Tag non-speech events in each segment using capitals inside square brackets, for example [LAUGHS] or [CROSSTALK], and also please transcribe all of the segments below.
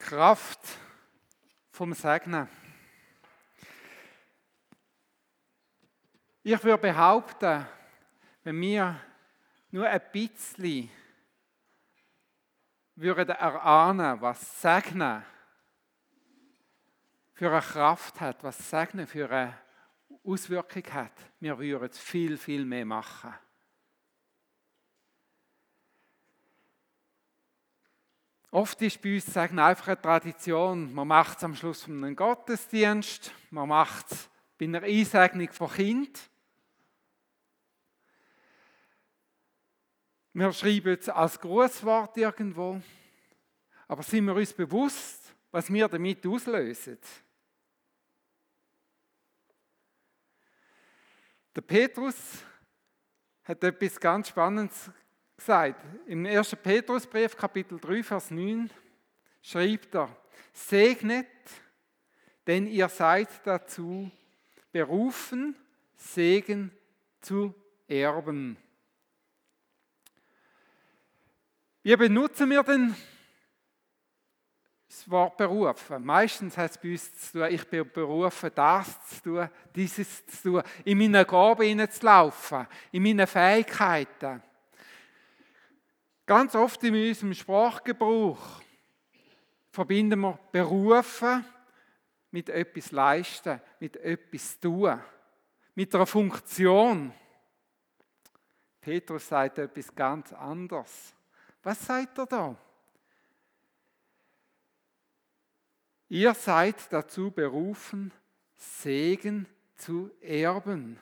Kraft vom Segnen. Ich würde behaupten, wenn wir nur ein bisschen würden erahnen, was Segnen für eine Kraft hat, was Segnen für eine Auswirkung hat, wir würden viel, viel mehr machen. Oft ist bei uns Sagen einfach eine Tradition. Man macht es am Schluss von einem Gottesdienst, man macht es bei einer Einsegnung von Kind. Wir schreiben es als Grußwort irgendwo. Aber sind wir uns bewusst, was wir damit auslösen? Der Petrus hat etwas ganz Spannendes gesagt. Im 1. Petrusbrief, Kapitel 3, Vers 9, schreibt er, segnet, denn ihr seid dazu berufen, Segen zu erben. Wie benutzen wir denn das Wort berufen? Meistens hat es bei uns zu tun, ich bin berufen, das zu tun, dieses zu tun, in meine Gaben laufen, in meine Fähigkeiten. Ganz oft in unserem Sprachgebrauch verbinden wir berufen mit etwas leisten, mit etwas tun, mit einer Funktion. Petrus sagt etwas ganz anderes. Was sagt er da? Ihr seid dazu berufen, Segen zu erben.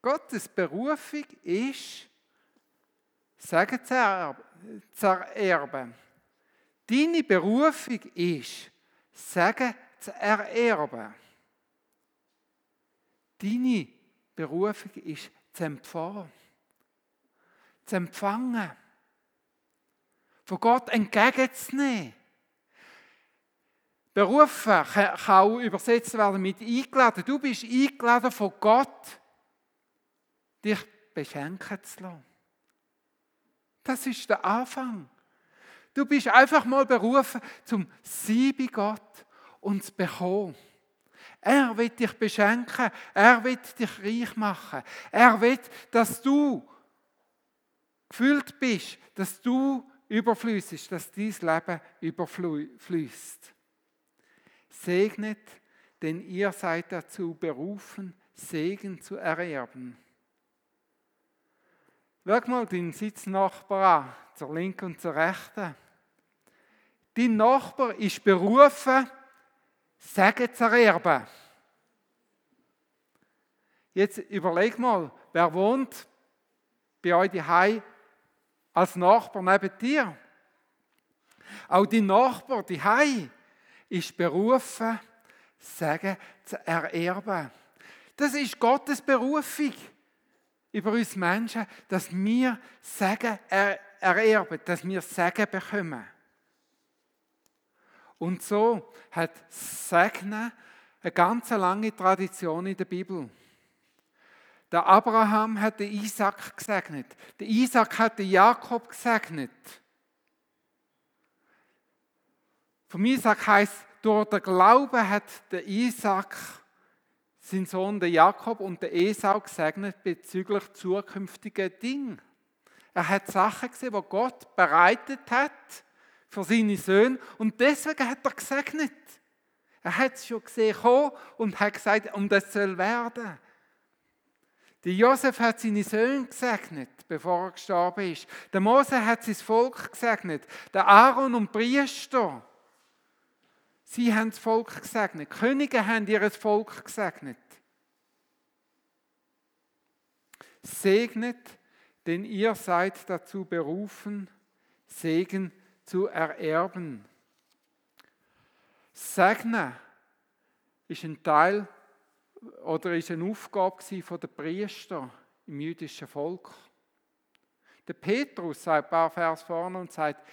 Gottes Berufung ist, Sagen zu erben. Deine Berufung ist, Sagen zu ererben. Deine Berufung ist zu empfangen. Zu empfangen. Von Gott entgegenzunehmen. Berufen kann auch übersetzt werden mit eingeladen. Du bist eingeladen von Gott, dich beschenken zu lassen. Das ist der Anfang. Du bist einfach mal berufen zum Sein bei Gott und zu bekommen. Er wird dich beschenken, er wird dich reich machen. Er will, dass du gefüllt bist, dass du überflüssig, dass dein Leben überfließt. Segnet, denn ihr seid dazu berufen, Segen zu ererben. Schau mal deinen Sitznachbar an, zur linken und zur rechten. Dein Nachbar ist berufen, Segen zu erben. Jetzt überleg mal, wer wohnt bei euch daheim als Nachbar neben dir? Auch dein Nachbar daheim ist berufen, Segen zu ererben. Das ist Gottes Berufung über uns Menschen, dass wir Segen ererben, dass wir Segen bekommen. Und so hat Segnen eine ganz lange Tradition in der Bibel. Der Abraham hat den Isaac gesegnet. Der Isaac hat den Jakob gesegnet. Vom Isaac heißt, durch den Glauben hat der Isaac sein Sohn der Jakob und der Esau gesegnet bezüglich zukünftiger Dinge. Er hat Sachen gesehen, die Gott bereitet hat für seine Söhne und deswegen hat er gesegnet. Er hat es schon gesehen und hat gesagt, um das soll werden. Der Josef hat seine Söhne gesegnet, bevor er gestorben ist. Der Mose hat sein Volk gesegnet. Der Aaron und Priester Sie haben das Volk gesegnet. Die Könige haben ihr Volk gesegnet. Segnet, denn ihr seid dazu berufen, Segen zu ererben. Segnen ist ein Teil oder ist eine Aufgabe der Priester im jüdischen Volk. Der Petrus sagt ein paar Vers vorne und sagt,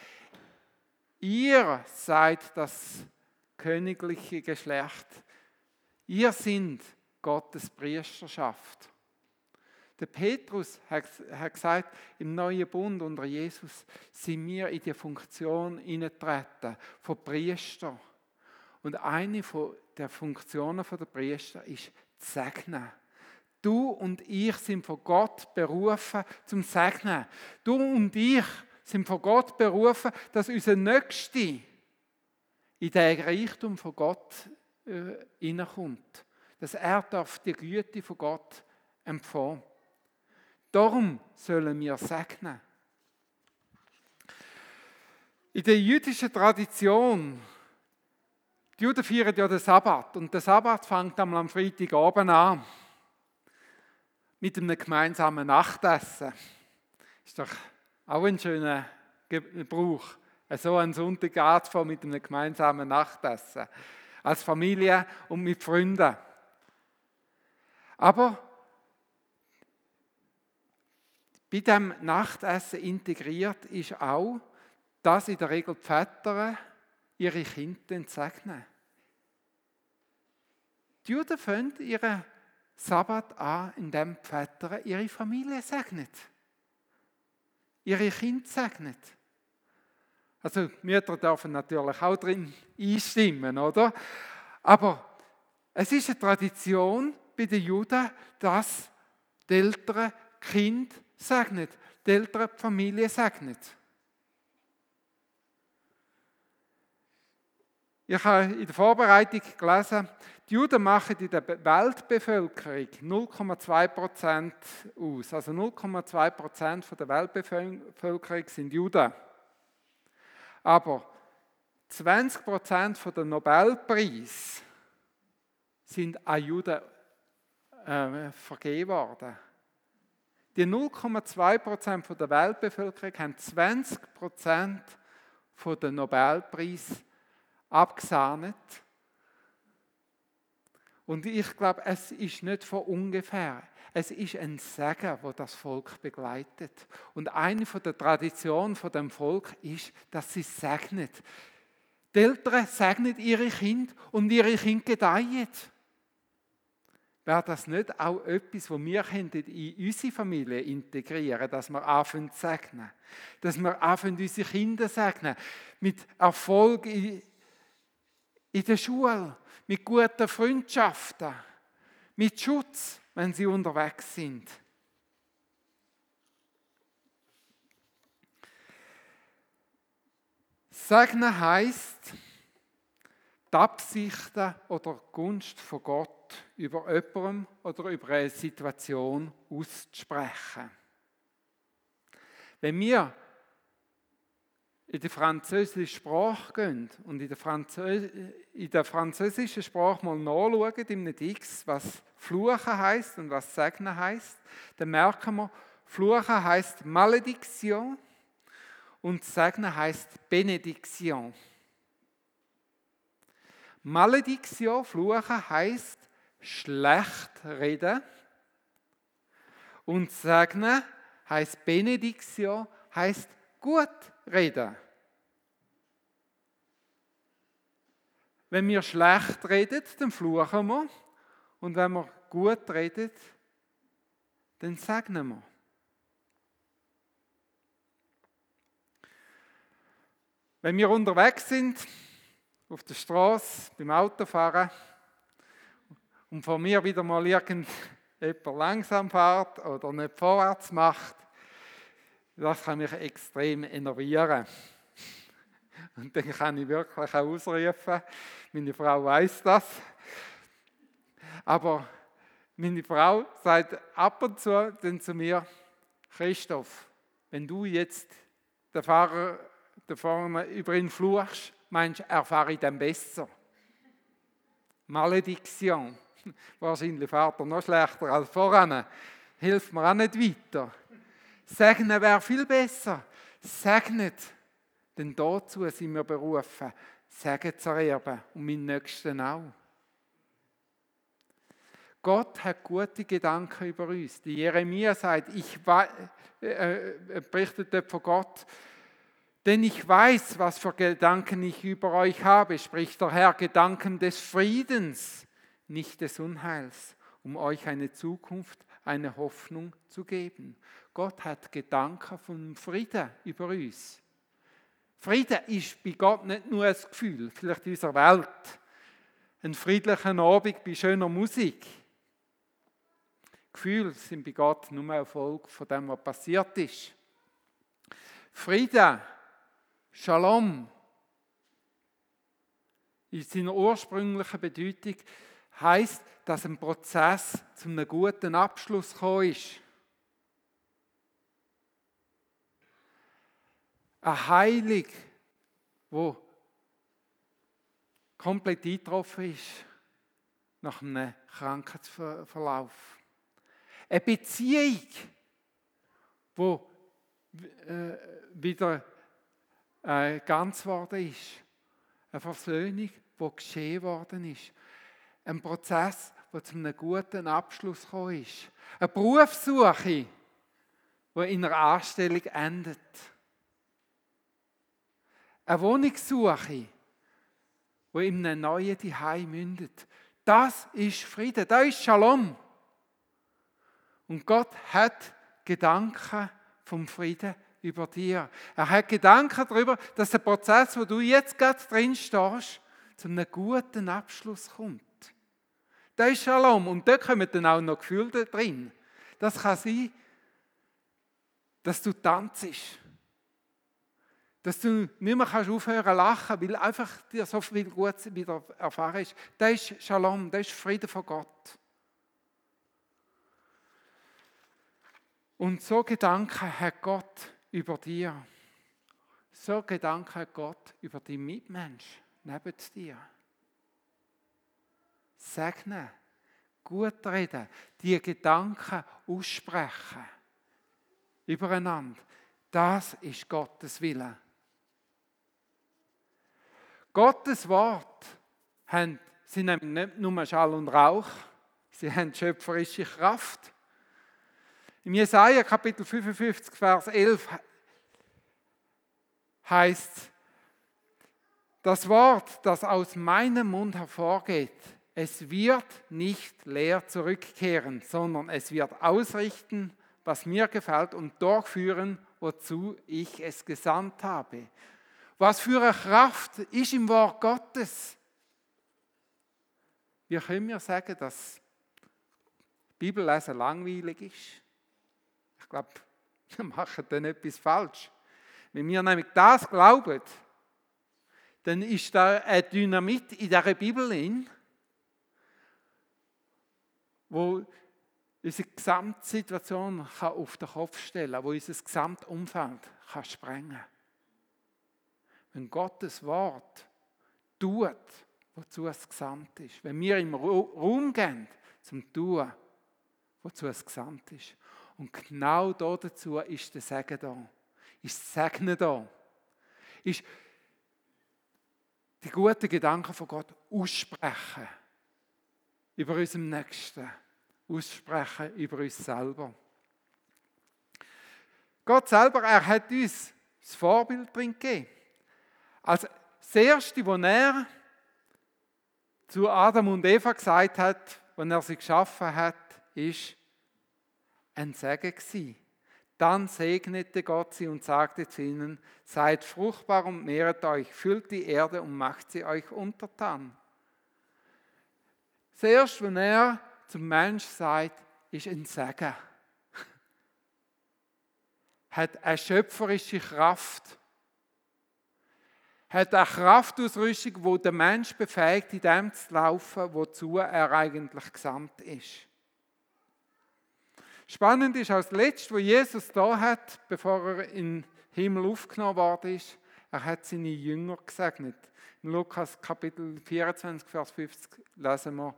ihr seid das königliche Geschlecht. Ihr sind Gottes Priesterschaft. Der Petrus hat, gesagt, im neuen Bund unter Jesus sind wir in die Funktion hineingetreten von Priester. Und eine der Funktionen der Priester ist zu segnen. Du und ich sind von Gott berufen zum Segnen. Du und ich sind von Gott berufen, dass unser Nächster in den Reichtum von Gott äh, hineinkommt. Dass er darf die Güte von Gott empfangen. Darum sollen wir segnen. In der jüdischen Tradition, die Juden feiern ja den Sabbat und der Sabbat fängt am Freitagabend an mit einem gemeinsamen Nachtessen. Ist doch auch ein schöner Gebrauch, so einen Sonntag anzufangen mit einem gemeinsamen Nachtessen. Als Familie und mit Freunden. Aber bei dem Nachtessen integriert ist auch, dass in der Regel die Väter ihre Kinder segnen. Die Juden fangen ihren Sabbat an, indem die Väter ihre Familie segnet. Ihre Kinder segnet. Also Mütter dürfen natürlich auch drin einstimmen, oder? Aber es ist eine Tradition bei den Juden, dass die Eltern Kind segnet, die Eltern die Familie segnet. Ich habe in der Vorbereitung gelesen, die Juden machen in der Weltbevölkerung 0,2 Prozent aus. Also 0,2 Prozent der Weltbevölkerung sind Juden. Aber 20 Prozent der Nobelpreise sind an Juden äh, vergeben worden. Die 0,2 Prozent der Weltbevölkerung haben 20 Prozent der Nobelpreise abgesahnet. Und ich glaube, es ist nicht von ungefähr. Es ist ein Segen, wo das Volk begleitet. Und eine von der Traditionen von dem Volk ist, dass sie segnet. Die Eltern segnen ihre Kinder und ihre Kinder gedeihen. Wäre das nicht auch etwas, was wir in unsere Familie integrieren können, dass wir anfangen zu segnen? Dass wir anfangen, unsere Kinder segnen? Mit Erfolg in der Schule, mit guten Freundschaften, mit Schutz, wenn sie unterwegs sind. Segnen heißt, die Absichten oder Gunst von Gott über jemandem oder über eine Situation auszusprechen. Wenn wir in die französische Sprache gehen und in der, Französ in der französischen Sprache mal nachschauen, in einem was Fluchen heißt und was Segnen heißt, dann merken wir, Fluchen heißt Malediction und Segnen heißt Benediction. Malediction, Fluchen heißt schlecht reden und Segnen heißt Benediction, heißt gut reden. Wenn wir schlecht reden, dann fluchen wir. Und wenn wir gut reden, dann segnen wir. Wenn wir unterwegs sind, auf der Straße, beim Autofahren, und von mir wieder mal irgendjemand langsam fährt oder nicht vorwärts macht, das kann mich extrem enervieren. [LAUGHS] Und dann kann ich wirklich auch ausrufen, meine Frau weiß das. Aber meine Frau sagt ab und zu dann zu mir, Christoph, wenn du jetzt den Fahrer da vorne über ihn fluchst, meinst du, erfahre ich dann besser. Malediktion. [LAUGHS] Wahrscheinlich fährt er noch schlechter als voran. Hilft mir auch nicht weiter. Segnen wäre viel besser. Segnet. Denn dazu sind wir berufen, Segen zu erben und meinen Nächsten auch. Gott hat gute Gedanken über uns. Die Jeremia sagt, ich äh, äh, berichtet von Gott, denn ich weiß, was für Gedanken ich über euch habe, spricht der Herr, Gedanken des Friedens, nicht des Unheils, um euch eine Zukunft eine Hoffnung zu geben. Gott hat Gedanken von Frieden über uns. Frieden ist bei Gott nicht nur ein Gefühl, vielleicht in unserer Welt. Ein friedlicher Abend bei schöner Musik. Gefühle sind bei Gott nur ein Erfolg von dem, was passiert ist. Frieden, Shalom, in seiner ursprünglichen Bedeutung heißt, dass ein Prozess zu einem guten Abschluss gekommen ist. Heilung, wo komplett eingetroffen ist nach einem Krankheitsverlauf. Eine Beziehung, wo äh, wieder äh, ganz geworden ist. Eine Versöhnung, die geschehen worden ist. Ein Prozess, der zu einem guten Abschluss gekommen ist. Eine Berufssuche, die in einer Anstellung endet. Eine Wohnungssuche, die in einem neuen Zuhause mündet. Das ist Frieden, das ist Shalom. Und Gott hat Gedanken vom Frieden über dir. Er hat Gedanken darüber, dass der Prozess, wo du jetzt gerade drin stehst, zu einem guten Abschluss kommt. Das ist Shalom. Und da kommen dann auch noch Gefühle drin. Das kann sein, dass du tanzt. Dass du nicht mehr aufhören zu lachen, weil einfach dir so viel Gutes wieder erfahren ist. Das ist Shalom, das ist Friede von Gott. Und so Gedanken hat Gott über dir. So Gedanken hat Gott über die Mitmensch neben dir. Segnen, gut reden, die Gedanken aussprechen übereinander. Das ist Gottes Wille. Gottes Wort haben, sind nämlich nicht nur Schall und Rauch, sie haben schöpferische Kraft. Im Jesaja Kapitel 55, Vers 11 heißt, das Wort, das aus meinem Mund hervorgeht, es wird nicht leer zurückkehren, sondern es wird ausrichten, was mir gefällt und durchführen, wozu ich es gesandt habe. Was für eine Kraft ist im Wort Gottes? Wir können ja sagen, dass Bibellesen langweilig ist. Ich glaube, [LAUGHS] wir machen dann etwas falsch. Wenn wir nämlich das glauben, dann ist da ein Dynamit in dieser Bibel drin, wo unsere Gesamtsituation kann auf den Kopf stellen kann, wo unser Gesamtumfeld kann sprengen kann. Wenn Gottes Wort tut, wozu es gesamt ist. Wenn wir im Raum gehen zum Tun, wozu es gesamt ist. Und genau dazu ist der Segen da. Ist das Segnen da. Ist die guten Gedanken von Gott aussprechen. Über unserem Nächsten. Aussprechen über uns selber. Gott selber, er hat uns das Vorbild drin gegeben. Als Erste, was er zu Adam und Eva gesagt hat, wenn er sie geschaffen hat, ist, ein Segen gewesen. Dann segnete Gott sie und sagte zu ihnen, seid fruchtbar und mehret euch, füllt die Erde und macht sie euch untertan. Zuerst, wenn er zum Mensch sagt, ist ein Segen. [LAUGHS] Hat eine schöpferische Kraft. Hat eine Kraftausrüstung, wo der Mensch befähigt, in dem zu laufen, wozu er eigentlich gesamt ist. Spannend ist als letztes, wo Jesus da hat, bevor er in den Himmel aufgenommen worden ist, er hat seine Jünger gesegnet. In Lukas Kapitel 24, Vers 50 lesen wir.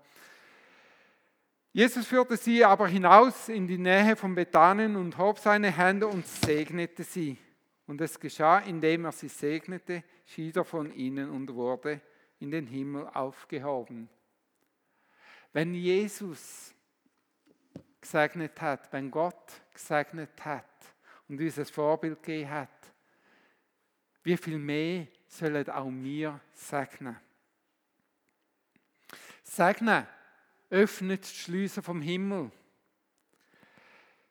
Jesus führte sie aber hinaus in die Nähe von Bethanien und hob seine Hände und segnete sie. Und es geschah, indem er sie segnete, schied er von ihnen und wurde in den Himmel aufgehoben. Wenn Jesus gesegnet hat, wenn Gott gesegnet hat und uns ein Vorbild gegeben hat, wie viel mehr sollen auch wir segnen? Segnen öffnet die Schlüsse vom Himmel.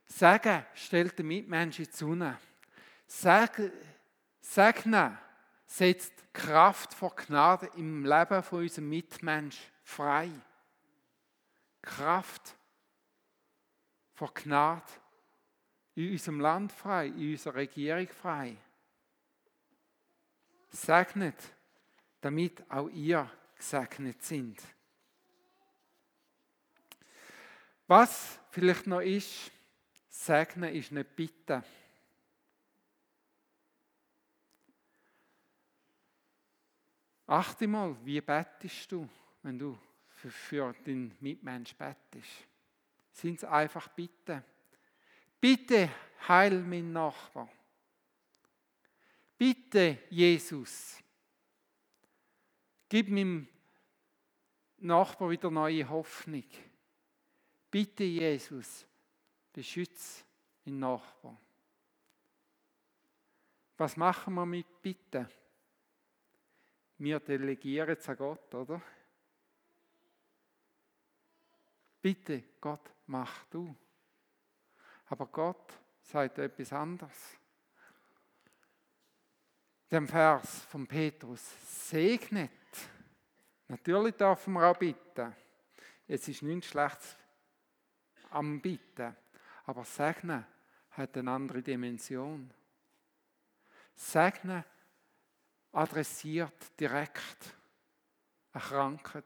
Sagen stellt den Mitmenschen zu. Segnen setzt Kraft vor Gnade im Leben von unserem Mitmensch frei. Kraft vor Gnade in unserem Land frei, in unserer Regierung frei. Segnet, damit auch ihr gesegnet sind. Was vielleicht noch ist, segnen ist nicht bitten. Achte mal, wie bettest du, wenn du für, für den Mitmensch bettest. Sind es einfach Bitten. Bitte heil mein Nachbar. Bitte, Jesus, gib meinem Nachbar wieder neue Hoffnung. Bitte, Jesus, beschütze meinen Nachbar. Was machen wir mit Bitten? Wir delegieren es an Gott, oder? Bitte, Gott, mach du. Aber Gott sagt etwas anderes. Dem Vers von Petrus, segnet. Natürlich dürfen wir auch bitten. Es ist nichts Schlechtes am Bitten. Aber segnen hat eine andere Dimension. Segnen adressiert direkt eine Krankheit,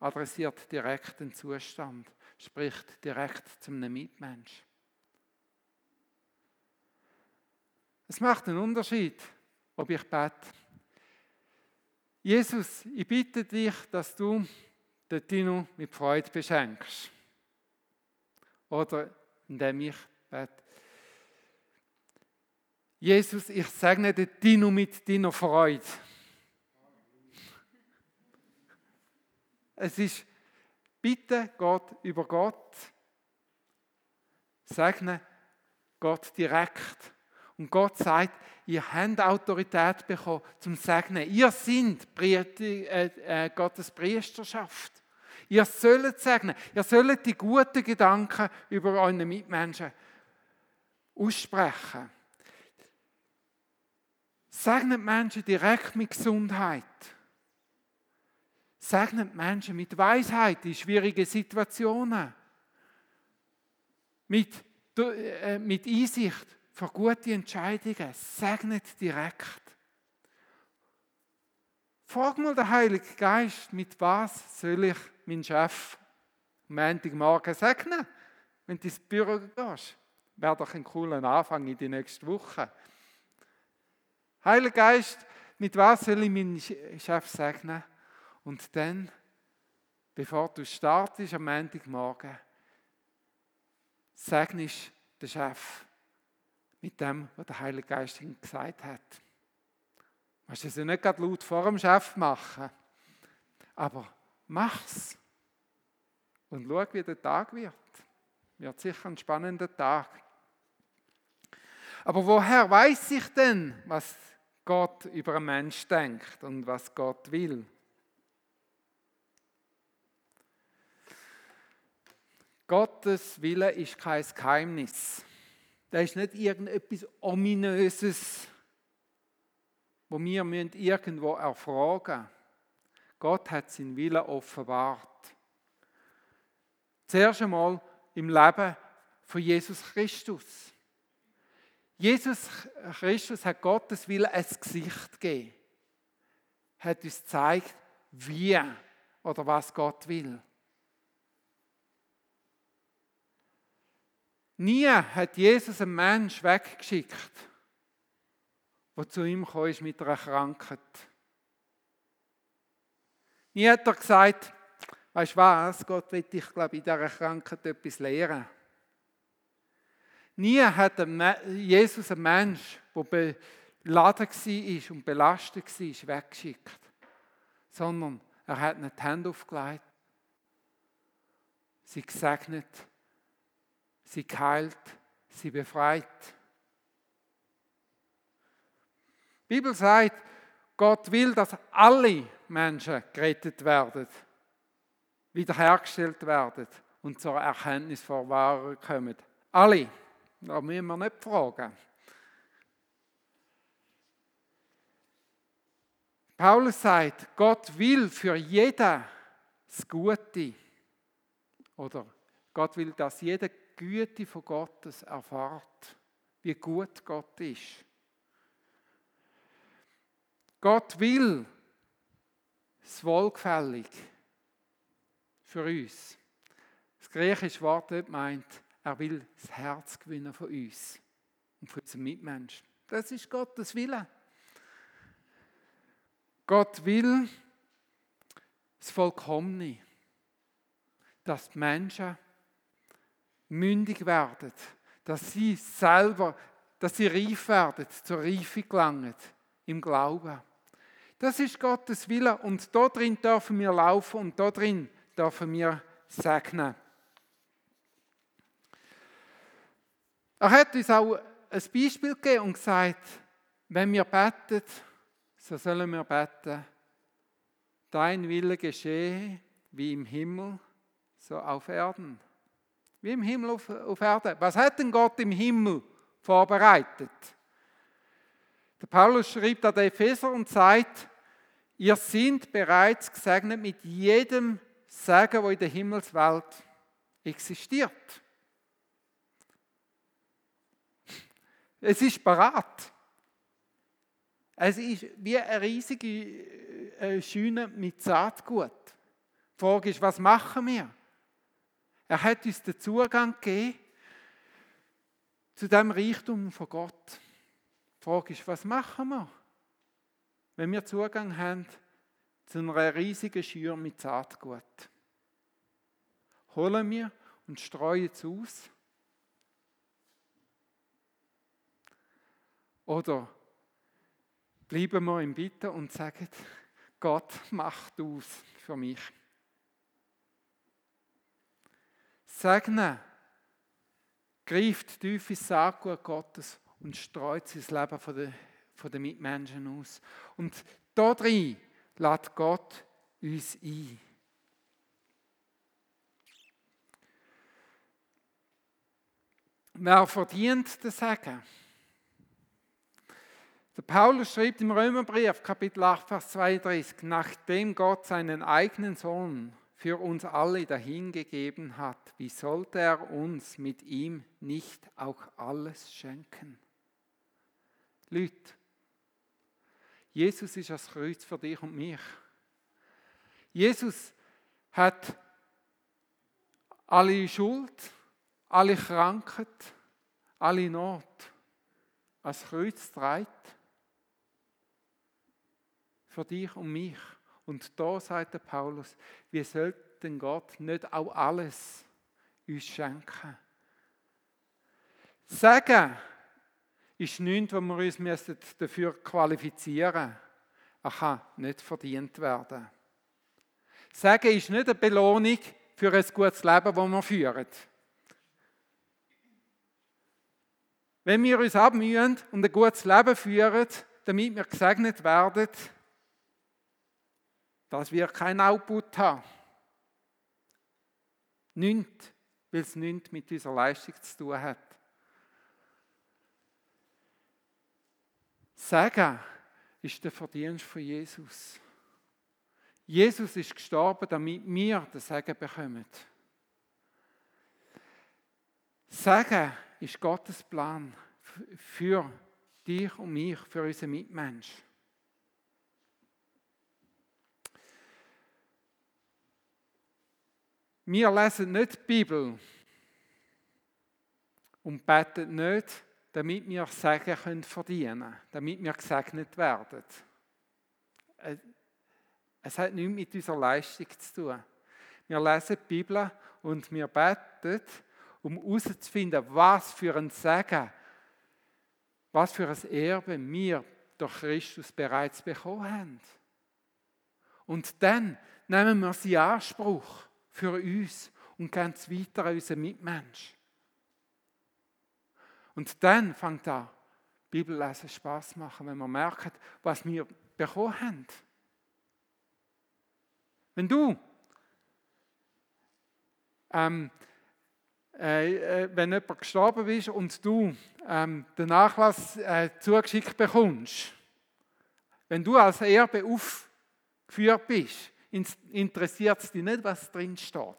adressiert direkt den Zustand, spricht direkt zum Mitmensch. Es macht einen Unterschied, ob ich bete. Jesus, ich bitte dich, dass du den Tino mit Freude beschenkst. Oder indem ich bete. Jesus, ich segne den Dino mit deiner Freude. Es ist bitte Gott über Gott. Segne Gott direkt. Und Gott sagt, ihr habt Autorität bekommen zum Segnen. Ihr seid äh, äh, Gottes Priesterschaft. Ihr sollt segnen. Ihr sollt die guten Gedanken über eure Mitmenschen aussprechen. Segnet Menschen direkt mit Gesundheit. Segnet Menschen mit Weisheit in schwierigen Situationen. Mit, äh, mit Einsicht für gute Entscheidungen. Segnet direkt. Frag mal den Heiligen Geist, mit was soll ich meinen Chef am Montagmorgen segnen, wenn du ins Büro gehst? Wäre doch ein cooler Anfang in die nächste Woche. Heiliger Geist, mit was soll ich meinen Chef segnen? Und dann, bevor du startest am Montagmorgen, segnest den Chef mit dem, was der Heilige Geist ihm gesagt hat. Du musst es ja nicht gerade laut vor dem Chef machen, aber mach's. Und schau, wie der Tag wird. Wird sicher ein spannender Tag. Aber woher weiß ich denn, was Gott über einen Mensch denkt und was Gott will. Gottes Wille ist kein Geheimnis. Da ist nicht irgendetwas Ominöses, wo wir irgendwo erfragen Gott hat seinen Willen offenbart. Zuerst einmal im Leben von Jesus Christus. Jesus Christus hat Gottes Willen ein Gesicht gegeben. Hat uns gezeigt, wie oder was Gott will. Nie hat Jesus einen Mensch weggeschickt, der zu ihm kam mit einer Krankheit. Nie hat er gesagt, weißt du was, Gott will dich, glaube ich, in dieser Krankheit etwas lehren. Nie hat Jesus einen Mensch, der beladen war und belastet war, weggeschickt. Sondern er hat nicht die Hände aufgelegt, sie gesegnet, sie geheilt, sie befreit. Die Bibel sagt, Gott will, dass alle Menschen gerettet werden, wiederhergestellt werden und zur Erkenntnis vor Wahrheit kommen Alle. Da müssen wir nicht fragen. Paulus sagt, Gott will für jeden das Gute. Oder Gott will, dass jeder Güte von Gottes erfahrt, wie gut Gott ist. Gott will das Wohlgefällig für uns. Das griechische Wort dort meint, er will das Herz gewinnen von uns und von unseren Mitmenschen. Das ist Gottes Wille. Gott will das Vollkommene, dass die Menschen mündig werden, dass sie selber, dass sie reif werden, zur Reife gelangen im Glauben. Das ist Gottes Wille und da drin dürfen wir laufen und da drin dürfen wir segnen. Er hat uns auch ein Beispiel gegeben und gesagt, wenn wir beten, so sollen wir beten, dein Wille geschehe wie im Himmel, so auf Erden. Wie im Himmel auf, auf Erden. Was hat denn Gott im Himmel vorbereitet? Der Paulus schreibt an den Epheser und sagt, Ihr seid bereits gesegnet mit jedem Segen, wo in der Himmelswelt existiert. Es ist parat. Es ist wie eine riesige äh, Scheune mit Saatgut. Die Frage ist, was machen wir? Er hat uns den Zugang gegeben zu dem Reichtum von Gott. Die Frage ist, was machen wir? wenn wir Zugang haben zu einer riesigen Schür mit Saatgut. Holen wir und streuen es aus. Oder bleiben wir im Bitten und sagen, Gott macht aus für mich. Segnen greift tief ins Saatgut Gottes und streut sein Leben von der von den Mitmenschen aus. Und da drin lädt Gott uns ein. Wer verdient das Sagen? Der Paulus schreibt im Römerbrief, Kapitel 8, Vers 32, nachdem Gott seinen eigenen Sohn für uns alle dahingegeben hat, wie sollte er uns mit ihm nicht auch alles schenken? Leute, Jesus ist das Kreuz für dich und mich. Jesus hat alle Schuld, alle Krankheit, alle Not als Kreuz trägt. Für dich und mich. Und da sagt der Paulus, wir sollten Gott nicht auch alles uns schenken. Sagen, ist nichts, wo wir uns dafür qualifizieren müssen. Er kann nicht verdient werden. Sagen ist nicht eine Belohnung für ein gutes Leben, das wir führen. Wenn wir uns abmühen und ein gutes Leben führen, damit wir gesegnet werden, das wird kein Output haben. Nichts, weil es nichts mit unserer Leistung zu tun hat. Sagen ist der Verdienst von Jesus. Jesus ist gestorben, damit wir das Sagen bekommen. Sagen ist Gottes Plan für dich und mich, für unsere Mitmenschen. Wir lesen nicht die Bibel und beten nicht, damit wir Segen können verdienen damit wir gesegnet werden. Es hat nichts mit unserer Leistung zu tun. Wir lesen die Bibel und wir beten, um herauszufinden, was für ein Segen, was für ein Erbe wir durch Christus bereits bekommen haben. Und dann nehmen wir sie in Anspruch für uns und gehen es weiter an unseren Mitmenschen. Und dann fängt an, Bibellesen Spaß machen, wenn man merkt, was wir bekommen haben. Wenn du ähm, äh, äh, wenn jemand gestorben ist und du ähm, den Nachlass äh, zugeschickt bekommst, wenn du als Erbe aufgeführt bist, interessiert es dich nicht, was drin steht.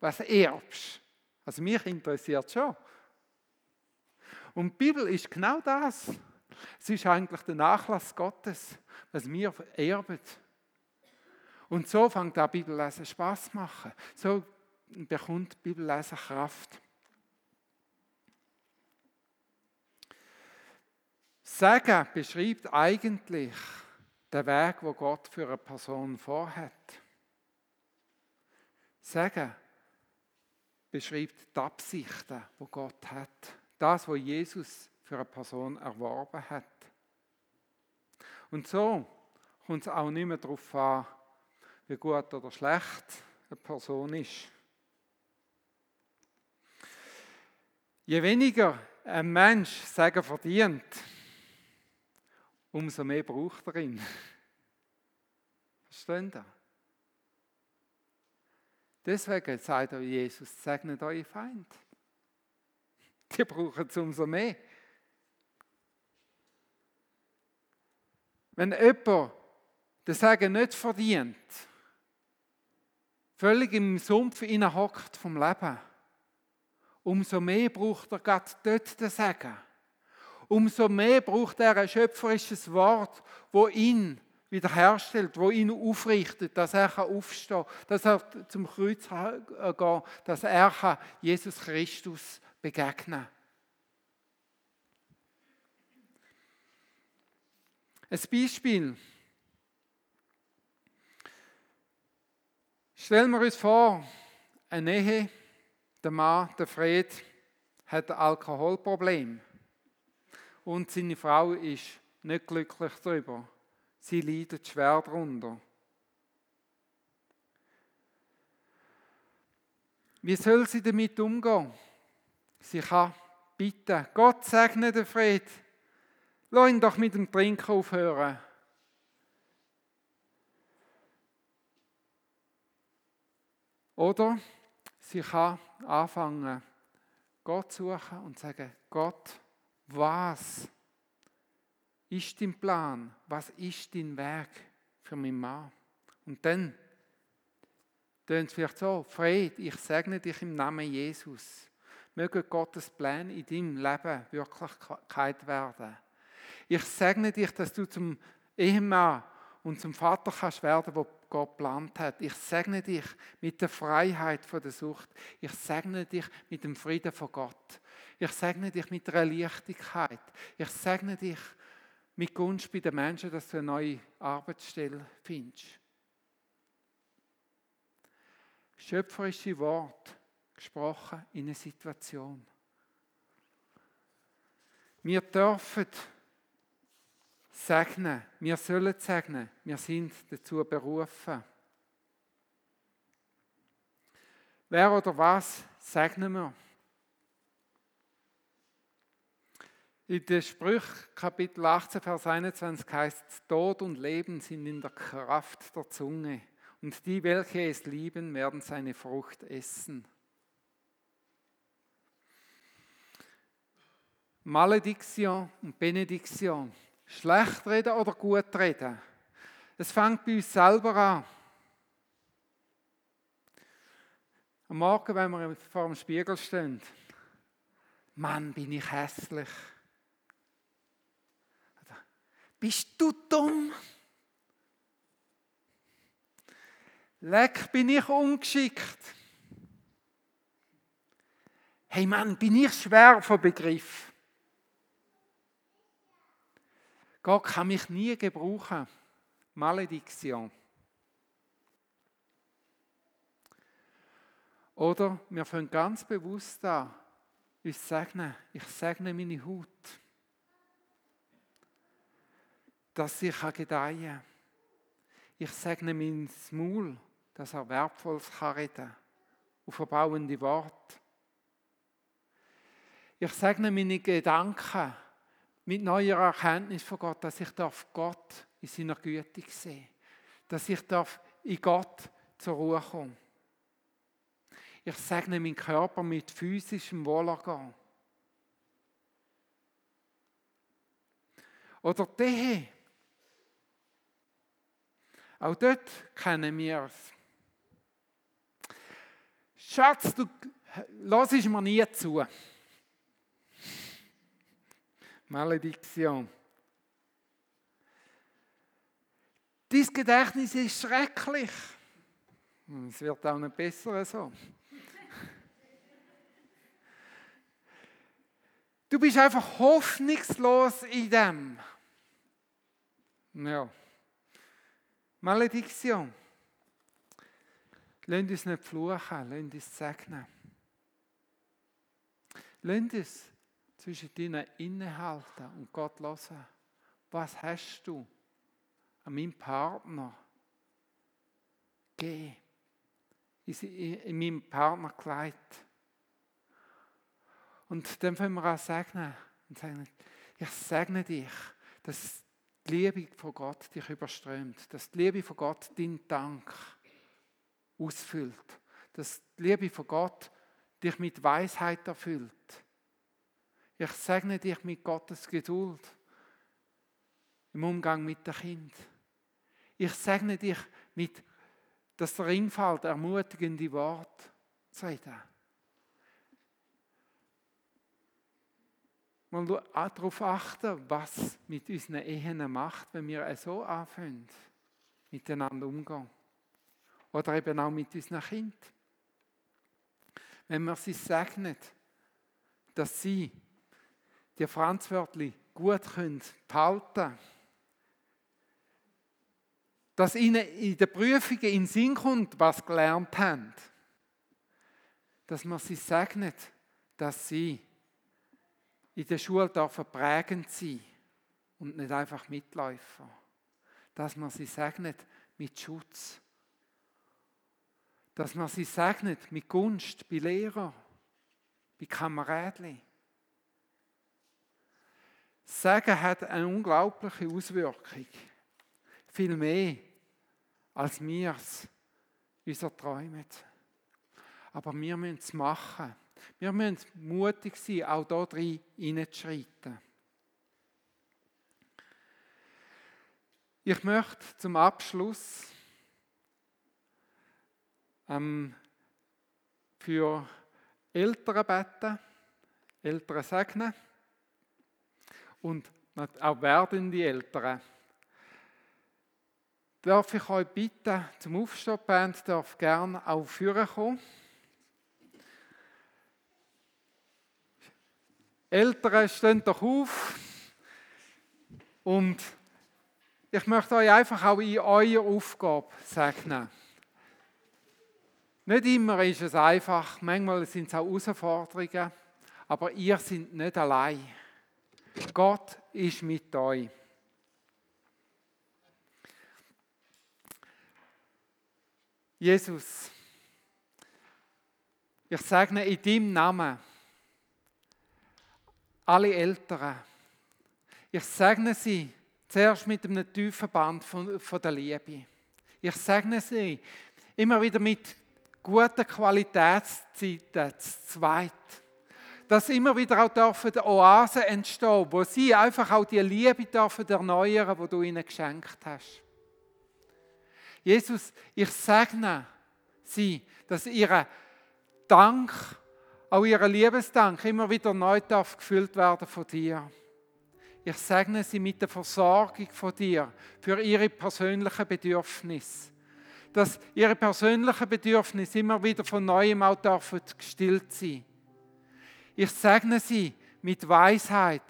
Was erbst. Also mich interessiert schon. Und die Bibel ist genau das. Es ist eigentlich der Nachlass Gottes, was wir erben. Und so fängt auch Bibellesen Spaß machen. So bekommt Bibellesen Kraft. Sagen beschreibt eigentlich den Weg, wo Gott für eine Person vorhat. Sagen beschreibt die Absichten, wo Gott hat. Das, was Jesus für eine Person erworben hat. Und so kommt es auch nicht mehr darauf an, wie gut oder schlecht eine Person ist. Je weniger ein Mensch Sagen verdient, umso mehr braucht er ihn. Verstehen Sie? Deswegen sagt euch Jesus, segnet eure Feind. Die brauchen es umso mehr. Wenn jemand den Segen nicht verdient, völlig im Sumpf hockt vom Leben, umso mehr braucht er gerade dort den Segen. Umso mehr braucht er ein schöpferisches Wort, wo ihn wiederherstellt, wo ihn aufrichtet, dass er aufstehen kann, dass er zum Kreuz gehen kann, dass er Jesus Christus begegnen kann. Ein Beispiel. Stellen wir uns vor, eine Ehe, der Mann, der Fred, hat ein Alkoholproblem und seine Frau ist nicht glücklich darüber. Sie leidet schwer darunter. Wie soll sie damit umgehen? Sie kann bitten, Gott segne den Fred, Lass ihn doch mit dem Trinken aufhören. Oder sie kann anfangen, Gott zu suchen und sagen, Gott, was ist dein Plan? Was ist dein Weg für meinen Mann? Und dann tönt es vielleicht so, Fred, ich segne dich im Namen Jesus. Möge Gottes Plan in deinem Leben Wirklichkeit werden. Ich segne dich, dass du zum Ehemann und zum Vater kannst werden, wo Gott geplant hat. Ich segne dich mit der Freiheit von der Sucht. Ich segne dich mit dem Frieden von Gott. Ich segne dich mit der Leichtigkeit. Ich segne dich mit Gunst bei den Menschen, dass du eine neue Arbeitsstelle findest. Schöpferische Wort gesprochen in einer Situation. Wir dürfen segnen. Wir sollen segnen. Wir sind dazu berufen. Wer oder was segnen wir? In den Sprüch Kapitel 18, Vers 21 heißt Tod und Leben sind in der Kraft der Zunge und die, welche es lieben, werden seine Frucht essen. Malediction und Benediction Schlecht reden oder gut reden. Es fängt bei uns selber an. Am Morgen, wenn wir vor dem Spiegel stehen, Mann, bin ich hässlich. Bist du dumm? Leck, bin ich ungeschickt. Hey Mann, bin ich schwer von Begriff. Gott kann mich nie gebrauchen. Malediktion. Oder wir fangen ganz bewusst an, uns segnen. Ich segne meine Haut, dass sie gedeihen kann. Ich segne mein Maul, dass er Wertvolles kann reden auf verbauende Worte. Ich segne meine Gedanken, mit neuer Erkenntnis von Gott, dass ich darf Gott in seiner Güte sehen, dass ich darf in Gott zur Ruhe kommen. Ich segne meinen Körper mit physischem Wohlergehen. Oder die Auch dort kennen wir es. Schatz, du hörst mir nie zu. Malediktion. Dein Gedächtnis ist schrecklich. Es wird auch nicht besser so. Du bist einfach hoffnungslos in dem. Ja. Malediktion. Lasst uns nicht fluchen, lasst uns segnen. Lasst uns zwischen ihnen innehalten und Gott hören. Was hast du an meinem Partner gegeben? In meinem Partner geleitet. Und dann können wir auch segnen und sagen, ich segne dich, dass die Liebe von Gott dich überströmt, dass die Liebe von Gott deinen Dank ausfüllt, dass die Liebe von Gott dich mit Weisheit erfüllt. Ich segne dich mit Gottes Geduld im Umgang mit dem Kind. Ich segne dich mit, dass der Ringfall ermutigende Wort sei Mal darauf achten, was mit unseren Ehen macht, wenn wir so anfangen, miteinander umgehen. Oder eben auch mit unseren Kindern. Wenn wir sie segnen, dass sie die Franzwörtli gut können behalten können, dass ihnen in den Prüfungen in den Sinn kommt, was gelernt haben. Dass man sie segnet, dass sie in der Schule dürfen prägend sein und nicht einfach Mitläufer. Dass man sie segnet mit Schutz. Dass man sie segnet mit Gunst bei Lehrern, bei Kameraden. Sagen hat eine unglaubliche Auswirkung. Viel mehr, als wir es uns erträumen. Aber wir müssen es machen. Wir müssen mutig sein, auch da drin hineinzuschreiten. Ich möchte zum Abschluss ähm, für Eltern beten, Eltern segnen und auch werdende Eltern. Darf ich euch bitten, zum Aufstehen, Band darf gerne auch führen kommen. Eltern, stehen doch auf. Und ich möchte euch einfach auch in eurer Aufgabe segnen. Nicht immer ist es einfach, manchmal sind es auch Herausforderungen, aber ihr seid nicht allein. Gott ist mit euch. Jesus, ich segne in deinem Namen alle Eltern. Ich segne sie zuerst mit einem tiefen Band von, von der Liebe. Ich segne sie immer wieder mit guten Qualitätszeiten, zu zweit. Dass immer wieder auch dürfen Oasen entstehen, wo sie einfach auch die Liebe dürfen erneuern, die du ihnen geschenkt hast. Jesus, ich segne sie, dass ihre Dank auch ihr Liebesdank immer wieder neu darf gefüllt werden von dir. Ich segne sie mit der Versorgung von dir für ihre persönlichen Bedürfnisse. Dass ihre persönlichen Bedürfnisse immer wieder von neuem auch dürfen gestillt sein. Ich segne sie mit Weisheit,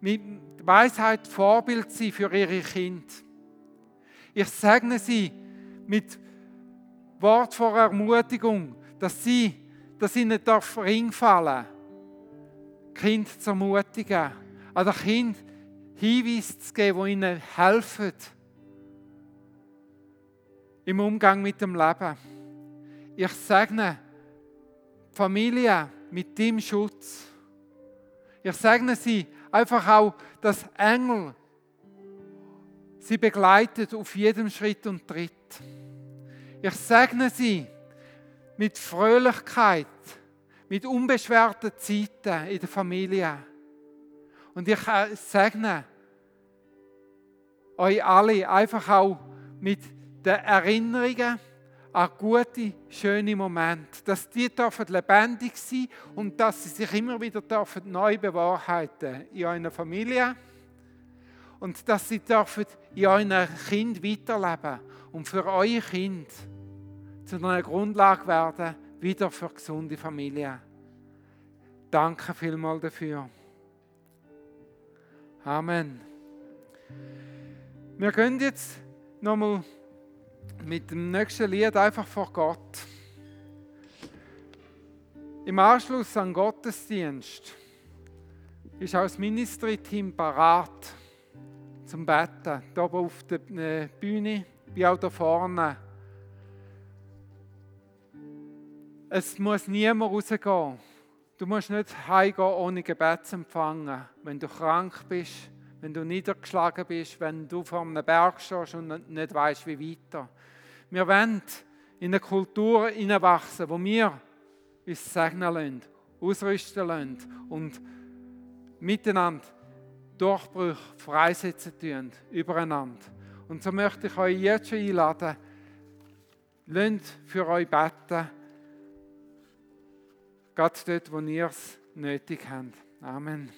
mit Weisheit Vorbild sein für ihre Kinder. Ich segne sie mit Wort vor Ermutigung, dass sie dass ihnen darf Ring fallen Kind zu ermutigen, an das Kind Hinweise zu geben, die ihnen helfen im Umgang mit dem Leben. Ich segne Familie mit dem Schutz. Ich segne sie einfach auch, dass Engel sie begleitet auf jedem Schritt und Tritt. Ich segne sie, mit Fröhlichkeit, mit unbeschwerten Zeiten in der Familie. Und ich segne euch alle einfach auch mit den Erinnerungen an gute, schöne Momente, dass die dürfen lebendig sein und dass sie sich immer wieder dürfen neu bewahrheiten in eurer Familie und dass sie dürfen in eurem Kind weiterleben und für euer Kind zu einer Grundlage werden, wieder für gesunde Familien. Danke vielmals dafür. Amen. Wir gehen jetzt nochmal mit dem nächsten Lied einfach vor Gott. Im Anschluss an Gottesdienst ist auch das Ministry-Team parat zum Betten. Hier oben auf der äh, Bühne, wie auch da vorne. Es muss niemand rausgehen. Du musst nicht heimgehen ohne Gebet zu empfangen. Wenn du krank bist, wenn du niedergeschlagen bist, wenn du vor einem Berg stehst und nicht weißt, wie weiter. Wir wollen in eine Kultur hineinwachsen, wo wir uns segnen lassen, ausrüsten lassen und miteinander Durchbrüche freisetzen tun, übereinander. Und so möchte ich euch jetzt schon einladen, lasst für euch beten, gerade dort, wo ihr es nötig habt. Amen.